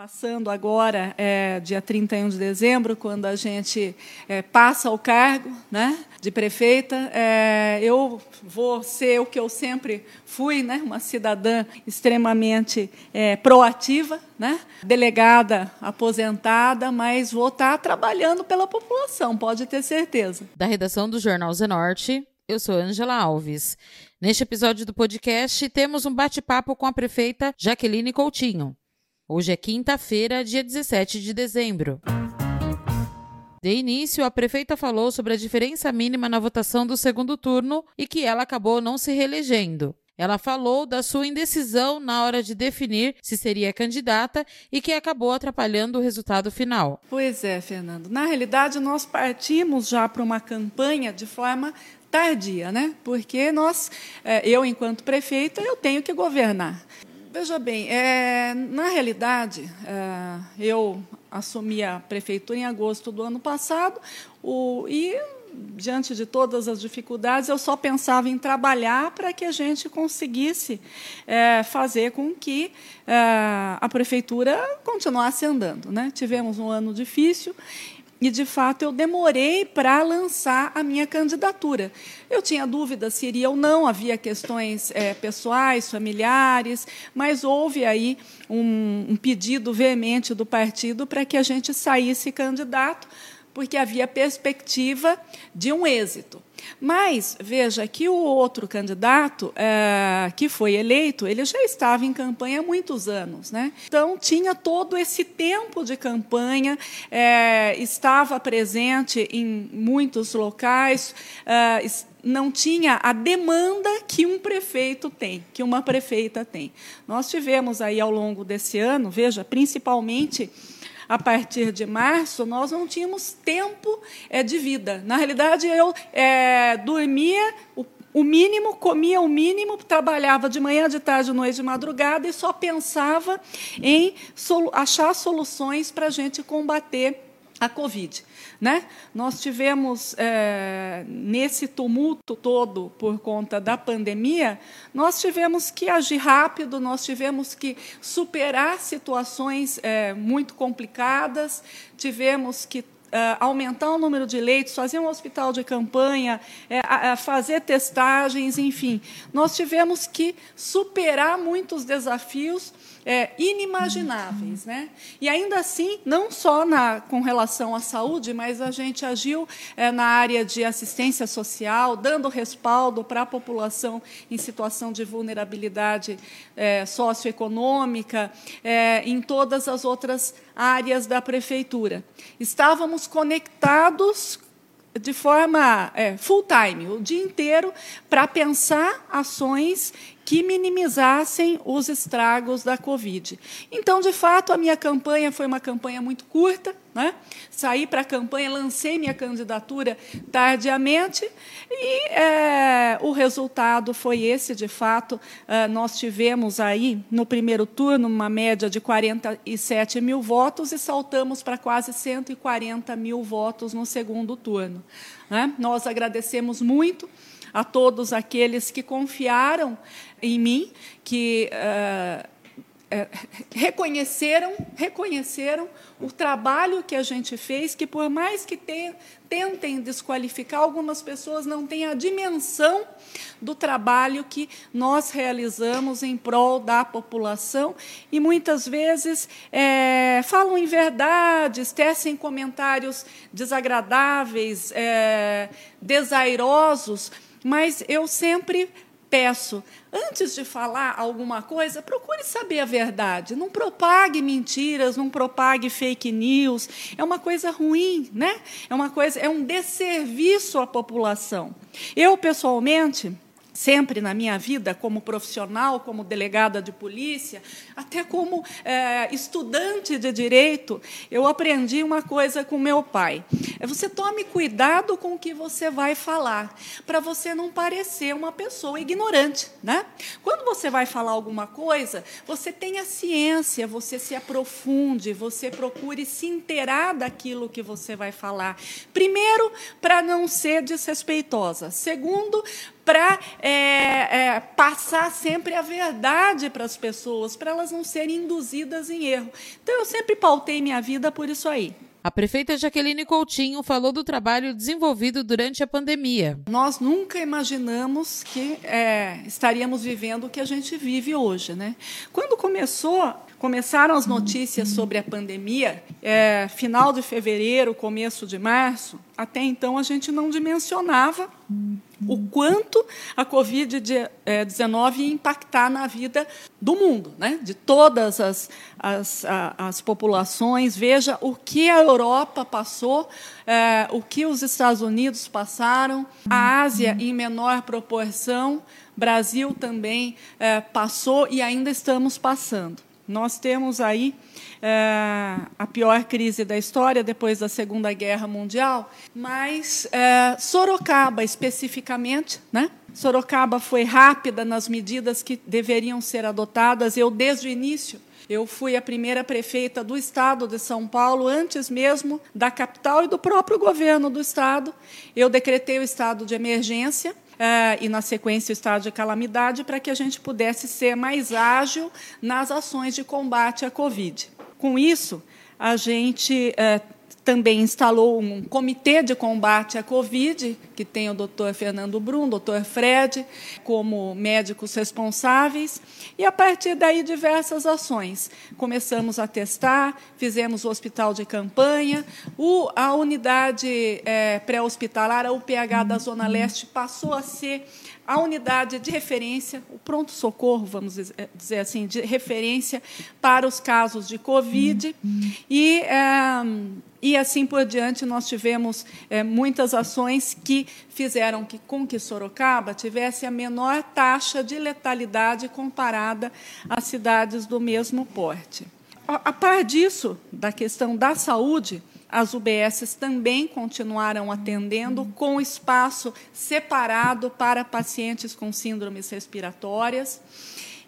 Passando agora, é, dia 31 de dezembro, quando a gente é, passa o cargo né, de prefeita, é, eu vou ser o que eu sempre fui, né, uma cidadã extremamente é, proativa, né, delegada aposentada, mas vou estar trabalhando pela população, pode ter certeza. Da redação do Jornal Zenorte, eu sou Angela Alves. Neste episódio do podcast, temos um bate-papo com a prefeita Jaqueline Coutinho. Hoje é quinta-feira, dia 17 de dezembro. De início, a prefeita falou sobre a diferença mínima na votação do segundo turno e que ela acabou não se reelegendo. Ela falou da sua indecisão na hora de definir se seria candidata e que acabou atrapalhando o resultado final. Pois é, Fernando. Na realidade, nós partimos já para uma campanha de forma tardia, né? Porque nós, eh, eu enquanto prefeita, eu tenho que governar. Veja bem, é, na realidade, é, eu assumi a prefeitura em agosto do ano passado o, e, diante de todas as dificuldades, eu só pensava em trabalhar para que a gente conseguisse é, fazer com que é, a prefeitura continuasse andando. Né? Tivemos um ano difícil e, de fato, eu demorei para lançar a minha candidatura. Eu tinha dúvida se iria ou não, havia questões é, pessoais, familiares, mas houve aí um, um pedido veemente do partido para que a gente saísse candidato, porque havia perspectiva de um êxito. Mas, veja, que o outro candidato é, que foi eleito, ele já estava em campanha há muitos anos. Né? Então, tinha todo esse tempo de campanha, é, estava presente em muitos locais, é, não tinha a demanda que um prefeito tem, que uma prefeita tem. Nós tivemos aí ao longo desse ano, veja, principalmente a partir de março, nós não tínhamos tempo é, de vida. Na realidade, eu é, dormia o, o mínimo, comia o mínimo, trabalhava de manhã, de tarde, de noite, de madrugada e só pensava em achar soluções para a gente combater a Covid. Né? Nós tivemos, é, nesse tumulto todo por conta da pandemia, nós tivemos que agir rápido, nós tivemos que superar situações é, muito complicadas, tivemos que Uh, aumentar o número de leitos, fazer um hospital de campanha, fazer testagens, enfim. Nós tivemos que superar muitos desafios é, inimagináveis. Né? E ainda assim, não só na, com relação à saúde, mas a gente agiu é, na área de assistência social, dando respaldo para a população em situação de vulnerabilidade é, socioeconômica, é, em todas as outras áreas da prefeitura. Estávamos conectados de forma é, full time, o dia inteiro, para pensar ações que minimizassem os estragos da Covid. Então, de fato, a minha campanha foi uma campanha muito curta. Né? Saí para a campanha, lancei minha candidatura tardiamente e é, o resultado foi esse, de fato. É, nós tivemos aí, no primeiro turno, uma média de 47 mil votos e saltamos para quase 140 mil votos no segundo turno. Né? Nós agradecemos muito a todos aqueles que confiaram em mim, que uh, reconheceram, reconheceram o trabalho que a gente fez, que por mais que te, tentem desqualificar, algumas pessoas não têm a dimensão do trabalho que nós realizamos em prol da população e muitas vezes é, falam em verdades, tecem comentários desagradáveis, é, desairosos, mas eu sempre peço, antes de falar alguma coisa, procure saber a verdade. Não propague mentiras, não propague fake news. É uma coisa ruim, né? É uma coisa, é um desserviço à população. Eu pessoalmente sempre na minha vida, como profissional, como delegada de polícia, até como é, estudante de direito, eu aprendi uma coisa com meu pai. É você tome cuidado com o que você vai falar, para você não parecer uma pessoa ignorante. Né? Quando você vai falar alguma coisa, você tenha ciência, você se aprofunde, você procure se inteirar daquilo que você vai falar. Primeiro, para não ser desrespeitosa. Segundo, para é, é, passar sempre a verdade para as pessoas, para elas não serem induzidas em erro. Então, eu sempre pautei minha vida por isso aí. A prefeita Jaqueline Coutinho falou do trabalho desenvolvido durante a pandemia. Nós nunca imaginamos que é, estaríamos vivendo o que a gente vive hoje. Né? Quando começou começaram as notícias sobre a pandemia, é, final de fevereiro, começo de março, até então a gente não dimensionava o quanto a Covid-19 ia impactar na vida do mundo, né? de todas as, as, as populações. Veja o que a Europa passou, é, o que os Estados Unidos passaram, a Ásia em menor proporção, Brasil também é, passou e ainda estamos passando. Nós temos aí é, a pior crise da história depois da Segunda Guerra Mundial, mas é, Sorocaba especificamente, né? Sorocaba foi rápida nas medidas que deveriam ser adotadas. Eu desde o início eu fui a primeira prefeita do estado de São Paulo, antes mesmo da capital e do próprio governo do estado. Eu decretei o estado de emergência uh, e, na sequência, o estado de calamidade, para que a gente pudesse ser mais ágil nas ações de combate à Covid. Com isso, a gente uh, também instalou um comitê de combate à Covid, que tem o doutor Fernando Brum, doutor Fred, como médicos responsáveis, e a partir daí diversas ações. Começamos a testar, fizemos o hospital de campanha, o, a unidade é, pré-hospitalar, a UPH da Zona Leste, passou a ser a unidade de referência, o pronto-socorro, vamos dizer assim, de referência para os casos de Covid. E, é, e assim por diante, nós tivemos é, muitas ações que fizeram que, com que Sorocaba tivesse a menor taxa de letalidade comparada às cidades do mesmo porte. A par disso, da questão da saúde, as UBSs também continuaram atendendo com espaço separado para pacientes com síndromes respiratórias.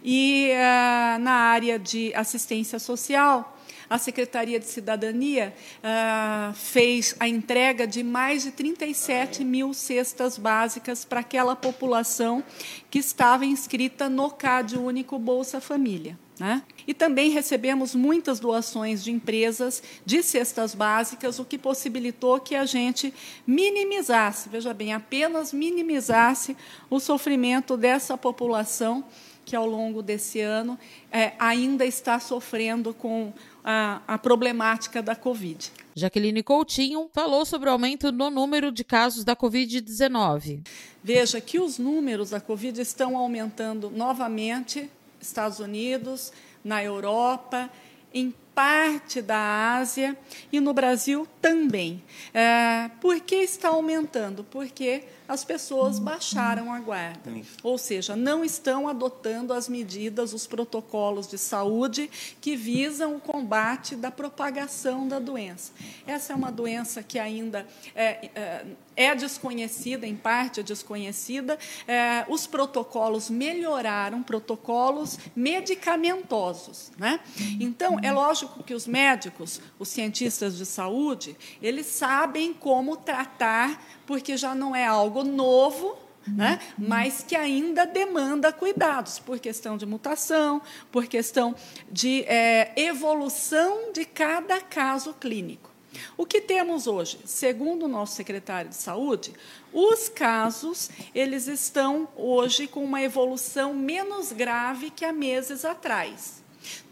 E uh, na área de assistência social, a Secretaria de Cidadania uh, fez a entrega de mais de 37 mil cestas básicas para aquela população que estava inscrita no CAD Único Bolsa Família. Né? E também recebemos muitas doações de empresas de cestas básicas, o que possibilitou que a gente minimizasse, veja bem, apenas minimizasse o sofrimento dessa população que, ao longo desse ano, é, ainda está sofrendo com a, a problemática da Covid. Jaqueline Coutinho falou sobre o aumento no número de casos da Covid-19. Veja que os números da Covid estão aumentando novamente Estados Unidos, na Europa, em parte da Ásia e no Brasil também. É, por que está aumentando? Porque as pessoas baixaram a guarda. Ou seja, não estão adotando as medidas, os protocolos de saúde que visam o combate da propagação da doença. Essa é uma doença que ainda é, é, é desconhecida, em parte é desconhecida. É, os protocolos melhoraram, protocolos medicamentosos. Né? Então, é lógico que os médicos, os cientistas de saúde, eles sabem como tratar porque já não é algo novo, né? mas que ainda demanda cuidados, por questão de mutação, por questão de é, evolução de cada caso clínico. O que temos hoje? Segundo o nosso secretário de Saúde, os casos eles estão hoje com uma evolução menos grave que há meses atrás.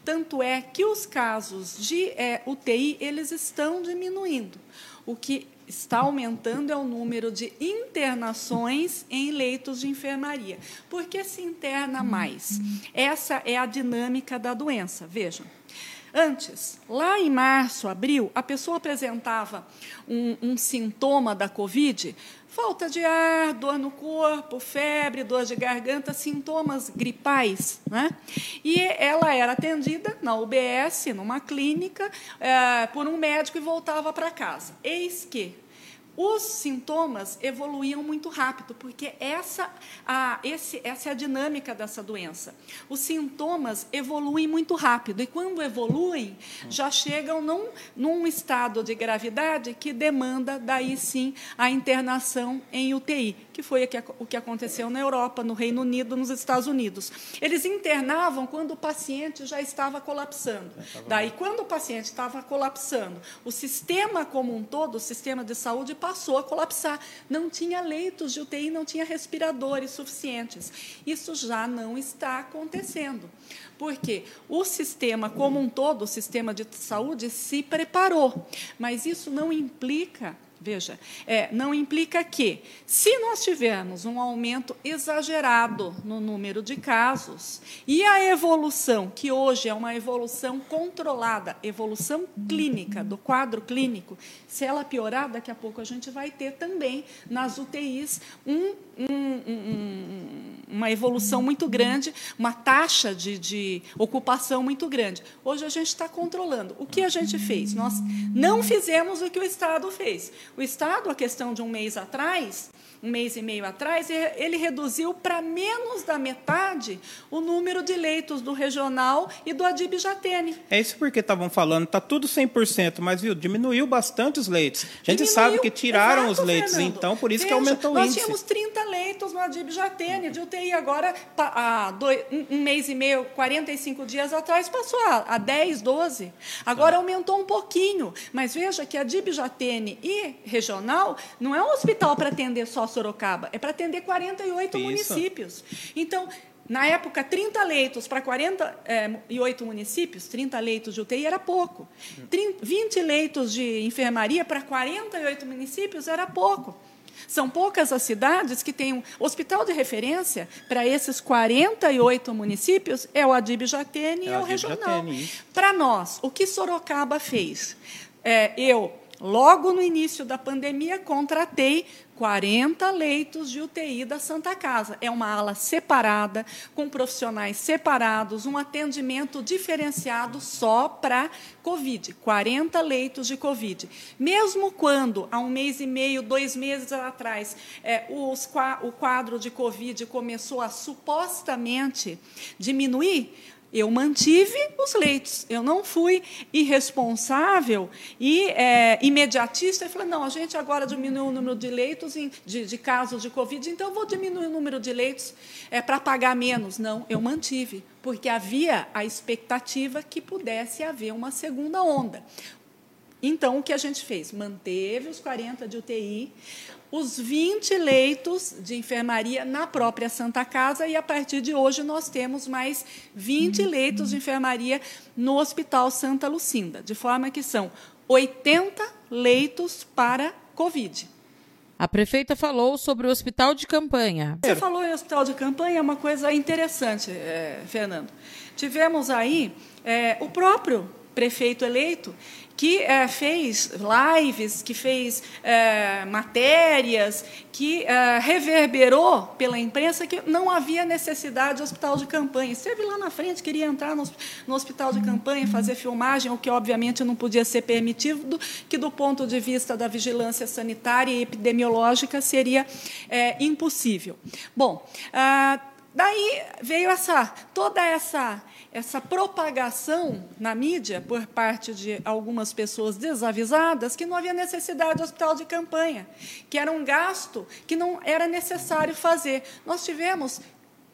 Tanto é que os casos de é, UTI eles estão diminuindo, o que está aumentando é o número de internações em leitos de enfermaria. Por que se interna mais? Essa é a dinâmica da doença. Vejam. Antes, lá em março, abril, a pessoa apresentava um, um, sintoma da Covid, falta de ar, dor no corpo, febre, dor de garganta, sintomas gripais. Né? E ela era atendida na UBS, numa clínica, é, por um médico e voltava para casa. Eis que os sintomas evoluíam muito rápido, porque essa, a, esse, essa é a dinâmica dessa doença. Os sintomas evoluem muito rápido, e quando evoluem, já chegam num, num estado de gravidade que demanda, daí sim, a internação em UTI, que foi o que aconteceu na Europa, no Reino Unido, nos Estados Unidos. Eles internavam quando o paciente já estava colapsando. Daí, quando o paciente estava colapsando, o sistema como um todo, o sistema de saúde, passou a colapsar. Não tinha leitos de UTI, não tinha respiradores suficientes. Isso já não está acontecendo. Porque o sistema como um todo, o sistema de saúde, se preparou. Mas isso não implica Veja, é, não implica que, se nós tivermos um aumento exagerado no número de casos e a evolução, que hoje é uma evolução controlada, evolução clínica, do quadro clínico, se ela piorar, daqui a pouco a gente vai ter também nas UTIs um, um, um, uma evolução muito grande, uma taxa de, de ocupação muito grande. Hoje a gente está controlando. O que a gente fez? Nós não fizemos o que o Estado fez. O Estado, a questão de um mês atrás, um mês e meio atrás, ele reduziu para menos da metade o número de leitos do regional e do Adib Jatene. É isso porque estavam falando, está tudo 100%, mas viu, diminuiu bastante os leitos. A gente diminuiu, sabe que tiraram exato, os leitos, Fernando. então por isso Veja, que aumentou o nós índice. Nós tínhamos 30 leitos no Adib Jatene, de UTI agora, há dois, um mês e meio, 45 dias atrás, passou a, a 10, 12. Agora aumentou um pouquinho, mas veja que a Adib Jatene e regional não é um hospital para atender só Sorocaba, é para atender 48 Isso. municípios. Então, na época, 30 leitos para 48 é, municípios, 30 leitos de UTI era pouco. 30, 20 leitos de enfermaria para 48 municípios era pouco. São poucas as cidades que têm um hospital de referência para esses 48 municípios, é o Adib Jatene é e é o regional. Para nós, o que Sorocaba fez? É, eu Logo no início da pandemia, contratei 40 leitos de UTI da Santa Casa. É uma ala separada, com profissionais separados, um atendimento diferenciado só para Covid. 40 leitos de Covid. Mesmo quando, há um mês e meio, dois meses atrás, é, os, o quadro de Covid começou a supostamente diminuir, eu mantive os leitos. Eu não fui irresponsável e é, imediatista e falei, não, a gente agora diminuiu o número de leitos de, de, casos de Covid, então vou diminuir o número de leitos é, para pagar menos. Não, eu mantive, porque havia a expectativa que pudesse haver uma segunda onda. Então, o que a gente fez? Manteve os 40 de UTI, os 20 leitos de enfermaria na própria Santa Casa e, a partir de hoje, nós temos mais 20 leitos de enfermaria no Hospital Santa Lucinda, de forma que são 80 leitos para Covid. A prefeita falou sobre o hospital de campanha. Você falou em hospital de campanha, é uma coisa interessante, é, Fernando. Tivemos aí é, o próprio prefeito eleito que é, fez lives, que fez é, matérias, que é, reverberou pela imprensa que não havia necessidade de hospital de campanha. Esteve lá na frente, queria entrar no, no hospital de campanha, fazer filmagem, o que obviamente não podia ser permitido, que do ponto de vista da vigilância sanitária e epidemiológica seria impossível. Bom, ah, daí veio essa toda essa essa propagação na mídia por parte de algumas pessoas desavisadas que não havia necessidade de hospital de campanha, que era um gasto que não era necessário fazer. Nós tivemos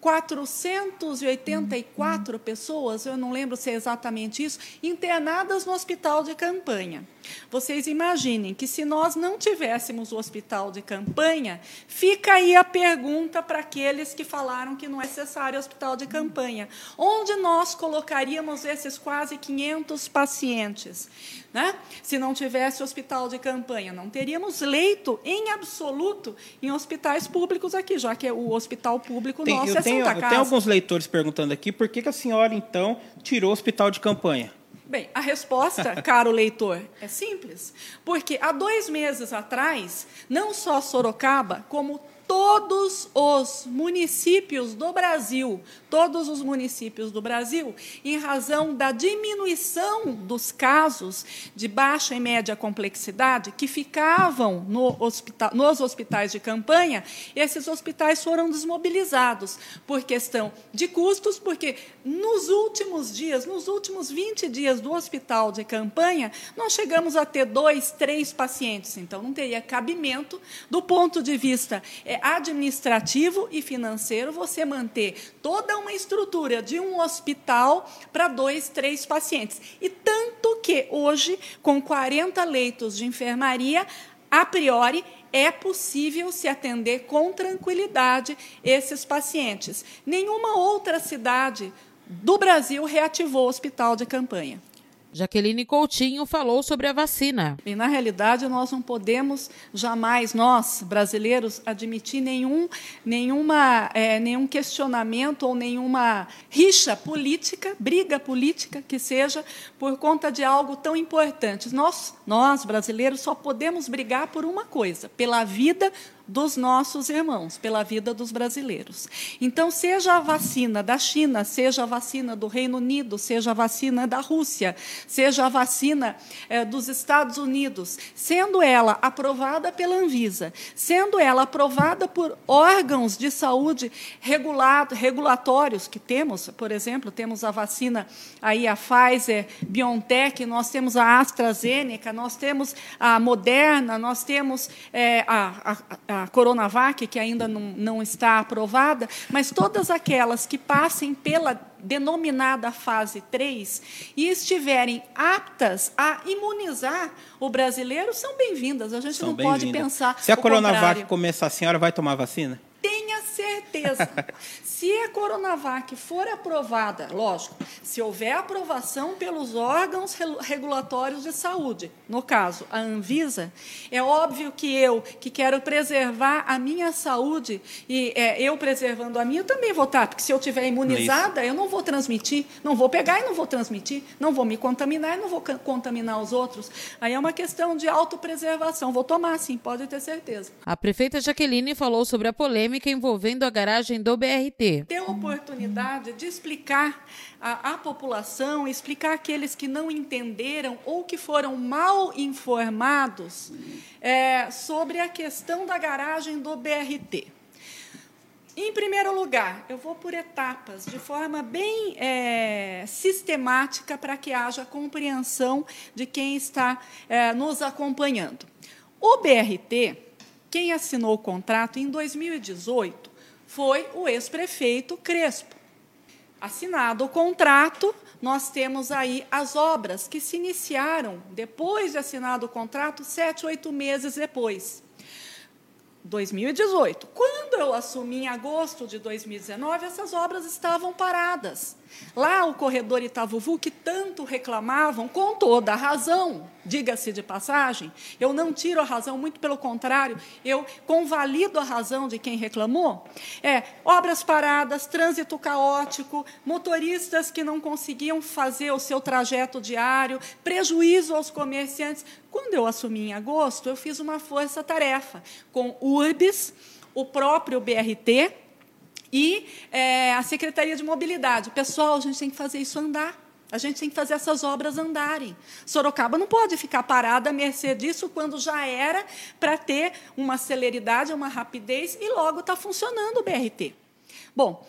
484 pessoas, eu não lembro se é exatamente isso, internadas no hospital de campanha. Vocês imaginem que se nós não tivéssemos o hospital de campanha, fica aí a pergunta para aqueles que falaram que não é necessário hospital de campanha. Onde nós colocaríamos esses quase 500 pacientes? Né? Se não tivesse hospital de campanha, não teríamos leito em absoluto em hospitais públicos aqui, já que o hospital público tem, nosso é tenho, Santa Casa. Tem alguns leitores perguntando aqui por que, que a senhora, então, tirou o hospital de campanha. Bem, a resposta, caro leitor, é simples. Porque há dois meses atrás, não só Sorocaba, como todos os municípios do Brasil, todos os municípios do Brasil, em razão da diminuição dos casos de baixa e média complexidade que ficavam no hospital, nos hospitais de campanha, esses hospitais foram desmobilizados por questão de custos, porque nos últimos dias, nos últimos 20 dias do hospital de campanha, nós chegamos a ter dois, três pacientes, então não teria cabimento do ponto de vista é, administrativo e financeiro você manter toda uma estrutura de um hospital para dois, três pacientes. E tanto que hoje, com 40 leitos de enfermaria, a priori, é possível se atender com tranquilidade esses pacientes. Nenhuma outra cidade do Brasil reativou o hospital de campanha. Jaqueline Coutinho falou sobre a vacina. E, na realidade, nós não podemos jamais, nós, brasileiros, admitir nenhum, nenhuma, é, nenhum questionamento ou nenhuma rixa política, briga política que seja, por conta de algo tão importante. Nós, nós, brasileiros, só podemos brigar por uma coisa: pela vida dos nossos irmãos, pela vida dos brasileiros. Então, seja a vacina da China, seja a vacina do Reino Unido, seja a vacina da Rússia, seja a vacina eh, dos Estados Unidos, sendo ela aprovada pela Anvisa, sendo ela aprovada por órgãos de saúde regulado, regulatórios que temos, por exemplo, temos a vacina aí a Pfizer, BioNTech, nós temos a AstraZeneca, nós temos a Moderna, nós temos eh, a, a, a a Coronavac, que ainda não, não está aprovada, mas todas aquelas que passem pela denominada fase 3 e estiverem aptas a imunizar o brasileiro são bem-vindas. A gente são não pode pensar. Se a Coronavac começar, a senhora vai tomar vacina? Tenha certeza. Se a Coronavac for aprovada, lógico, se houver aprovação pelos órgãos regulatórios de saúde, no caso, a Anvisa, é óbvio que eu, que quero preservar a minha saúde, e é, eu preservando a minha, eu também vou estar, porque se eu estiver imunizada, Isso. eu não vou transmitir, não vou pegar e não vou transmitir, não vou me contaminar e não vou contaminar os outros. Aí é uma questão de autopreservação. Vou tomar, sim, pode ter certeza. A prefeita Jaqueline falou sobre a polêmica envolvendo a garagem do BRT ter oportunidade de explicar à população, explicar aqueles que não entenderam ou que foram mal informados é, sobre a questão da garagem do BRT. Em primeiro lugar, eu vou por etapas, de forma bem é, sistemática, para que haja compreensão de quem está é, nos acompanhando. O BRT, quem assinou o contrato em 2018, foi o ex-prefeito Crespo. Assinado o contrato, nós temos aí as obras que se iniciaram depois de assinado o contrato, sete, oito meses depois. 2018. Quando eu assumi em agosto de 2019, essas obras estavam paradas. Lá o corredor Itavuvu, que tanto reclamavam, com toda a razão, diga-se de passagem, eu não tiro a razão, muito pelo contrário, eu convalido a razão de quem reclamou. É, obras paradas, trânsito caótico, motoristas que não conseguiam fazer o seu trajeto diário, prejuízo aos comerciantes. Quando eu assumi em agosto, eu fiz uma força-tarefa com URBS, o próprio BRT, e é, a Secretaria de Mobilidade. Pessoal, a gente tem que fazer isso andar. A gente tem que fazer essas obras andarem. Sorocaba não pode ficar parada à mercê disso quando já era para ter uma celeridade, uma rapidez e logo está funcionando o BRT. Bom,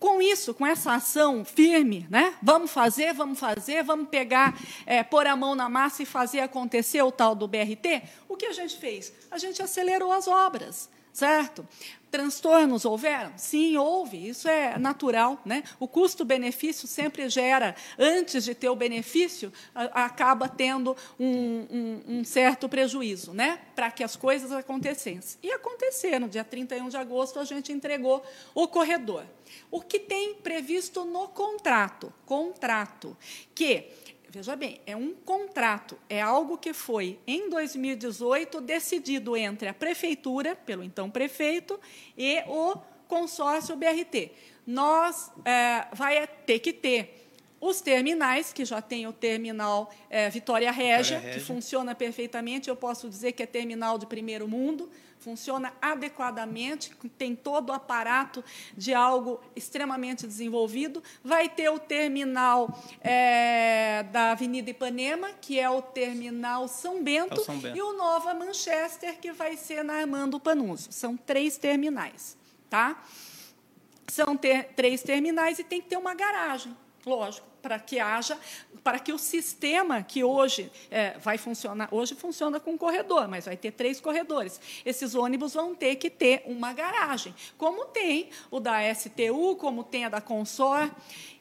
com isso, com essa ação firme, né? Vamos fazer, vamos fazer, vamos pegar, é, pôr a mão na massa e fazer acontecer o tal do BRT. O que a gente fez? A gente acelerou as obras certo? Transtornos houveram? Sim, houve, isso é natural. Né? O custo-benefício sempre gera, antes de ter o benefício, acaba tendo um, um, um certo prejuízo né? para que as coisas acontecessem. E aconteceram, dia 31 de agosto, a gente entregou o corredor. O que tem previsto no contrato? Contrato, que Veja bem, é um contrato, é algo que foi, em 2018, decidido entre a prefeitura, pelo então prefeito, e o consórcio BRT. Nós é, vai ter que ter os terminais, que já tem o terminal é, Vitória Régia, que funciona perfeitamente, eu posso dizer que é terminal de primeiro mundo, funciona adequadamente, tem todo o aparato de algo extremamente desenvolvido. Vai ter o terminal é, da Avenida Ipanema, que é o terminal São Bento, é São Bento, e o Nova Manchester, que vai ser na Armando Panuso. São três terminais. Tá? São ter, três terminais e tem que ter uma garagem, lógico para que haja, para que o sistema que hoje é, vai funcionar, hoje funciona com um corredor, mas vai ter três corredores. Esses ônibus vão ter que ter uma garagem, como tem o da STU, como tem a da Consor.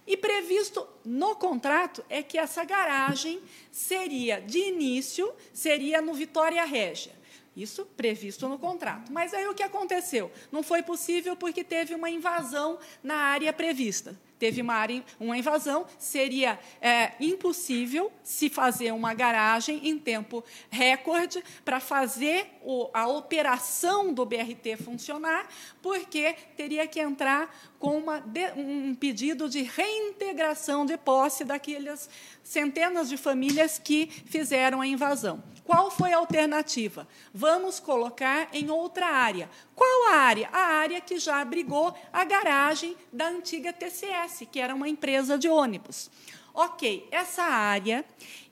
E previsto no contrato é que essa garagem seria, de início, seria no Vitória Régia. Isso previsto no contrato. Mas aí o que aconteceu? Não foi possível porque teve uma invasão na área prevista teve uma, área, uma invasão, seria é, impossível se fazer uma garagem em tempo recorde para fazer o, a operação do BRT funcionar, porque teria que entrar com uma, um pedido de reintegração de posse daquelas centenas de famílias que fizeram a invasão. Qual foi a alternativa? Vamos colocar em outra área. Qual a área? A área que já abrigou a garagem da antiga TCS, que era uma empresa de ônibus. Ok, essa área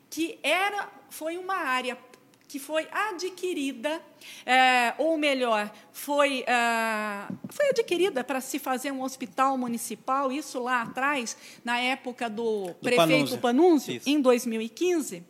que era foi uma área que foi adquirida, é, ou melhor, foi, é, foi adquirida para se fazer um hospital municipal, isso lá atrás, na época do, do prefeito Panunzio, em 2015,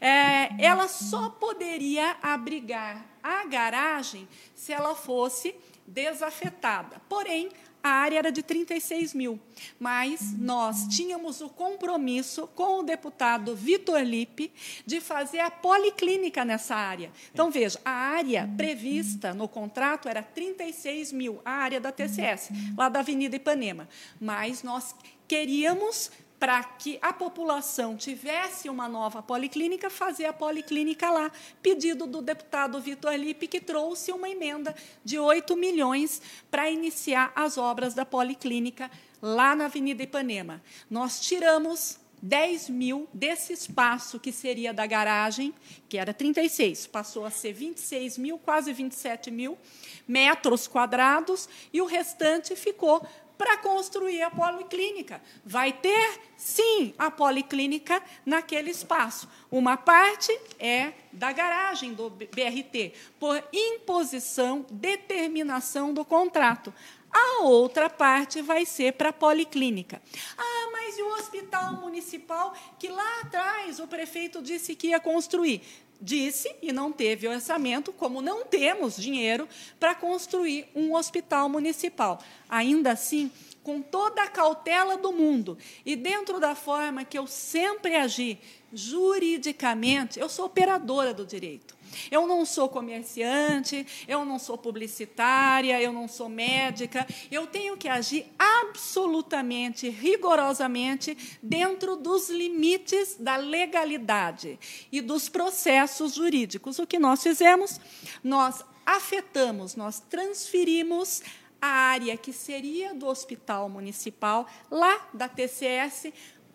é, ela só poderia abrigar a garagem se ela fosse desafetada. Porém, a área era de 36 mil, mas nós tínhamos o compromisso com o deputado Vitor Lipe de fazer a policlínica nessa área. Então, veja, a área prevista no contrato era 36 mil, a área da TCS, lá da Avenida Ipanema. Mas nós queríamos para que a população tivesse uma nova policlínica, fazer a policlínica lá. Pedido do deputado Vitor Lipe, que trouxe uma emenda de 8 milhões para iniciar as obras da policlínica lá na Avenida Ipanema. Nós tiramos 10 mil desse espaço que seria da garagem, que era 36, passou a ser 26 mil, quase 27 mil metros quadrados, e o restante ficou para construir a policlínica. Vai ter, sim, a policlínica naquele espaço. Uma parte é da garagem do BRT, por imposição, determinação do contrato. A outra parte vai ser para a policlínica. Ah, mas e o hospital municipal que lá atrás o prefeito disse que ia construir? Disse e não teve orçamento, como não temos dinheiro para construir um hospital municipal. Ainda assim, com toda a cautela do mundo e dentro da forma que eu sempre agi juridicamente, eu sou operadora do direito. Eu não sou comerciante, eu não sou publicitária, eu não sou médica. Eu tenho que agir absolutamente, rigorosamente, dentro dos limites da legalidade e dos processos jurídicos. O que nós fizemos? Nós afetamos, nós transferimos a área que seria do hospital municipal, lá da TCS,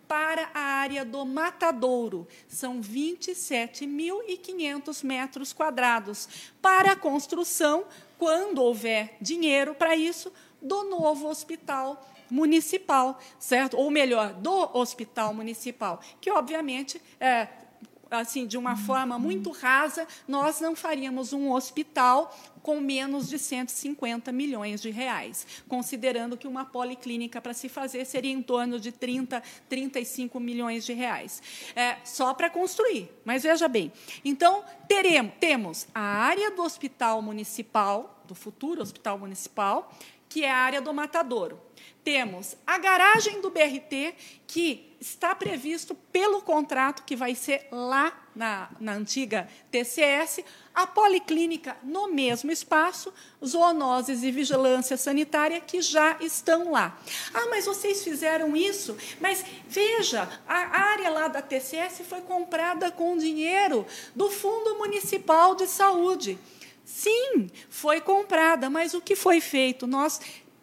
para a área do Matadouro. São 27.500 metros quadrados para a construção, quando houver dinheiro para isso, do novo hospital municipal, certo? Ou melhor, do hospital municipal, que obviamente é, assim, de uma forma muito rasa, nós não faríamos um hospital com menos de 150 milhões de reais, considerando que uma policlínica para se fazer seria em torno de 30, 35 milhões de reais. É, só para construir. Mas veja bem, então teremos, temos a área do hospital municipal, do futuro hospital municipal, que é a área do matadouro. Temos a garagem do BRT, que está previsto pelo contrato que vai ser lá na, na antiga TCS, a policlínica no mesmo espaço, zoonoses e vigilância sanitária que já estão lá. Ah, mas vocês fizeram isso? Mas veja, a área lá da TCS foi comprada com dinheiro do Fundo Municipal de Saúde. Sim, foi comprada, mas o que foi feito? Nós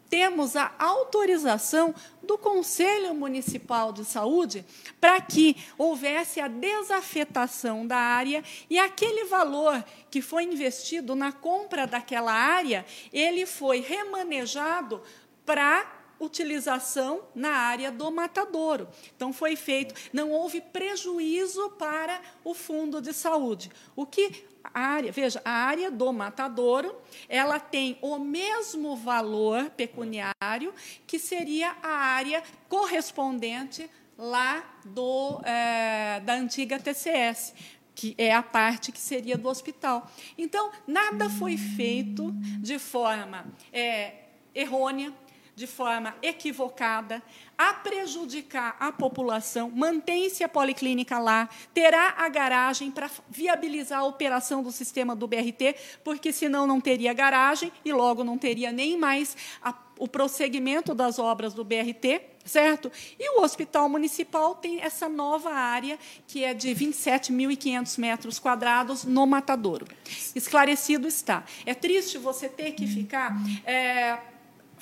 temos a autorização do Conselho Municipal de Saúde para que houvesse a desafetação da área e aquele valor que foi investido na compra daquela área, ele foi remanejado para utilização na área do matadouro. Então foi feito, não houve prejuízo para o fundo de saúde. O que área, veja, a área do matadouro, ela tem o mesmo valor pecuniário que seria a área correspondente lá do, é, da antiga TCS, que é a parte que seria do hospital. Então, nada foi feito de forma é, errônea, de forma equivocada, a prejudicar a população, mantém-se a policlínica lá, terá a garagem para viabilizar a operação do sistema do BRT, porque senão não teria garagem e logo não teria nem mais a, o prosseguimento das obras do BRT, certo? E o Hospital Municipal tem essa nova área, que é de 27.500 metros quadrados no Matadouro. Esclarecido está. É triste você ter que ficar. É,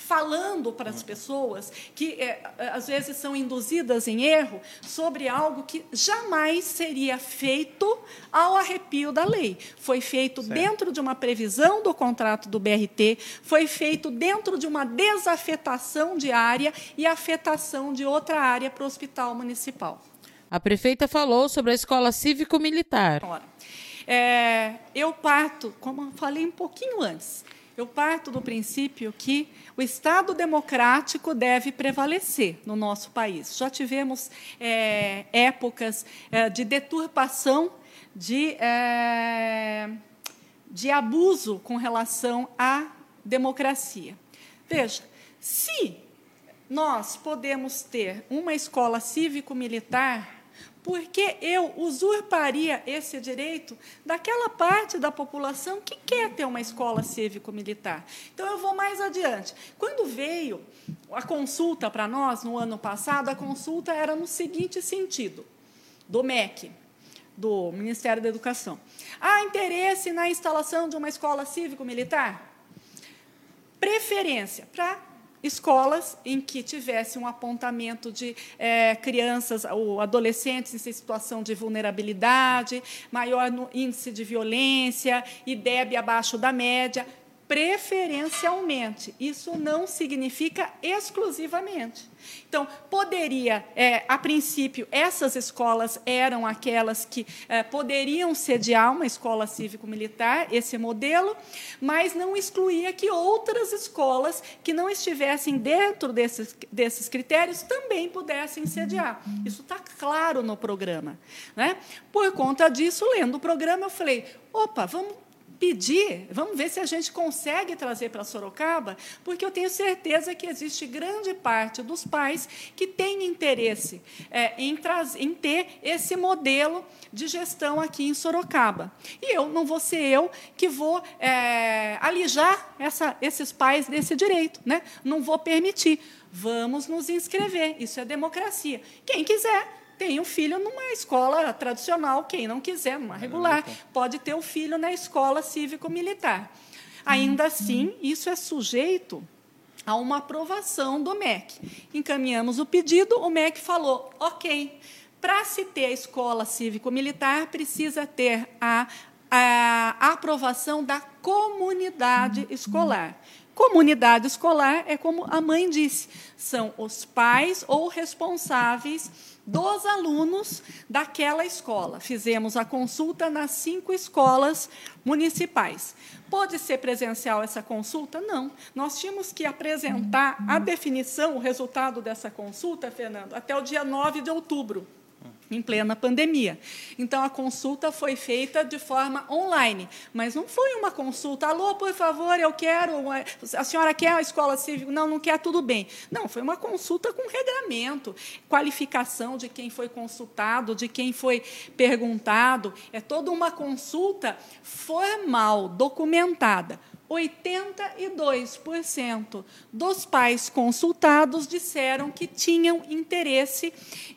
falando para as pessoas que é, às vezes são induzidas em erro sobre algo que jamais seria feito ao arrepio da lei. Foi feito certo. dentro de uma previsão do contrato do BRT, foi feito dentro de uma desafetação de área e afetação de outra área para o hospital municipal. A prefeita falou sobre a escola cívico-militar. É, eu parto, como eu falei um pouquinho antes, eu parto do princípio que o Estado democrático deve prevalecer no nosso país. Já tivemos é, épocas é, de deturpação, de, é, de abuso com relação à democracia. Veja, se nós podemos ter uma escola cívico-militar porque eu usurparia esse direito daquela parte da população que quer ter uma escola cívico-militar. Então, eu vou mais adiante. Quando veio a consulta para nós, no ano passado, a consulta era no seguinte sentido: do MEC, do Ministério da Educação. Há interesse na instalação de uma escola cívico-militar? Preferência para escolas em que tivesse um apontamento de é, crianças ou adolescentes em situação de vulnerabilidade, maior índice de violência, IDEB abaixo da média, preferencialmente. Isso não significa exclusivamente. Então, poderia, é, a princípio, essas escolas eram aquelas que é, poderiam sediar uma escola cívico-militar, esse modelo, mas não excluía que outras escolas que não estivessem dentro desses, desses critérios também pudessem sediar. Isso está claro no programa. Né? Por conta disso, lendo o programa, eu falei: opa, vamos pedir, vamos ver se a gente consegue trazer para Sorocaba, porque eu tenho certeza que existe grande parte dos pais que tem interesse é, em, em ter esse modelo de gestão aqui em Sorocaba. E eu não vou ser eu que vou é, alijar essa, esses pais desse direito, né? não vou permitir. Vamos nos inscrever, isso é democracia. Quem quiser, tem um filho numa escola tradicional, quem não quiser, numa regular, pode ter o um filho na escola cívico-militar. Ainda assim, isso é sujeito a uma aprovação do MEC. Encaminhamos o pedido, o MEC falou: ok, para se ter a escola cívico-militar, precisa ter a, a, a aprovação da comunidade escolar. Comunidade escolar é como a mãe disse, são os pais ou responsáveis dos alunos daquela escola. Fizemos a consulta nas cinco escolas municipais. Pode ser presencial essa consulta? Não. Nós tínhamos que apresentar a definição, o resultado dessa consulta, Fernando, até o dia 9 de outubro em plena pandemia. Então, a consulta foi feita de forma online, mas não foi uma consulta, alô, por favor, eu quero, a senhora quer a escola cívica? Não, não quer, tudo bem. Não, foi uma consulta com regramento, qualificação de quem foi consultado, de quem foi perguntado, é toda uma consulta formal, documentada. 82% dos pais consultados disseram que tinham interesse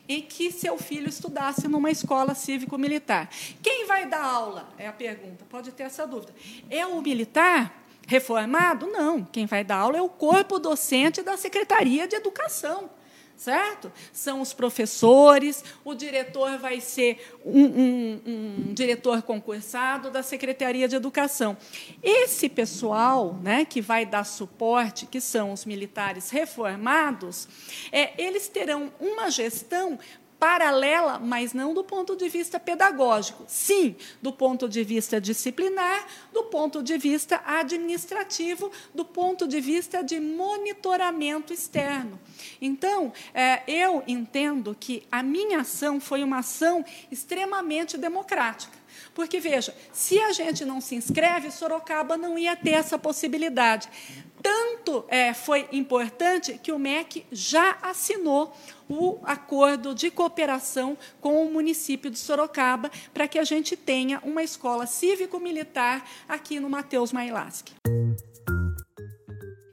em que seu filho estudasse numa escola cívico-militar. Quem vai dar aula? É a pergunta. Pode ter essa dúvida. É o militar reformado? Não. Quem vai dar aula é o corpo docente da Secretaria de Educação. Certo? São os professores, o diretor vai ser um, um, um, diretor concursado da Secretaria de Educação. Esse pessoal né, que vai dar suporte, que são os militares reformados, é, eles terão uma gestão paralela, mas não do ponto de vista pedagógico. Sim, do ponto de vista disciplinar, do ponto de vista administrativo, do ponto de vista de monitoramento externo. Então, é, eu entendo que a minha ação foi uma ação extremamente democrática. Porque, veja, se a gente não se inscreve, Sorocaba não ia ter essa possibilidade. Tanto é, foi importante que o MEC já assinou o acordo de cooperação com o município de Sorocaba para que a gente tenha uma escola cívico-militar aqui no Mateus Mailasque.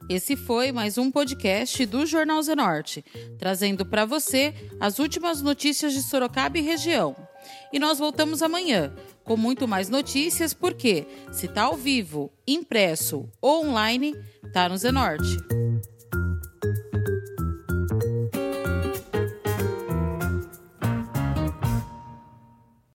Esse foi mais um podcast do Jornal Zenorte, trazendo para você as últimas notícias de Sorocaba e região. E nós voltamos amanhã com muito mais notícias, porque se está ao vivo, impresso ou online, está no Zenorte.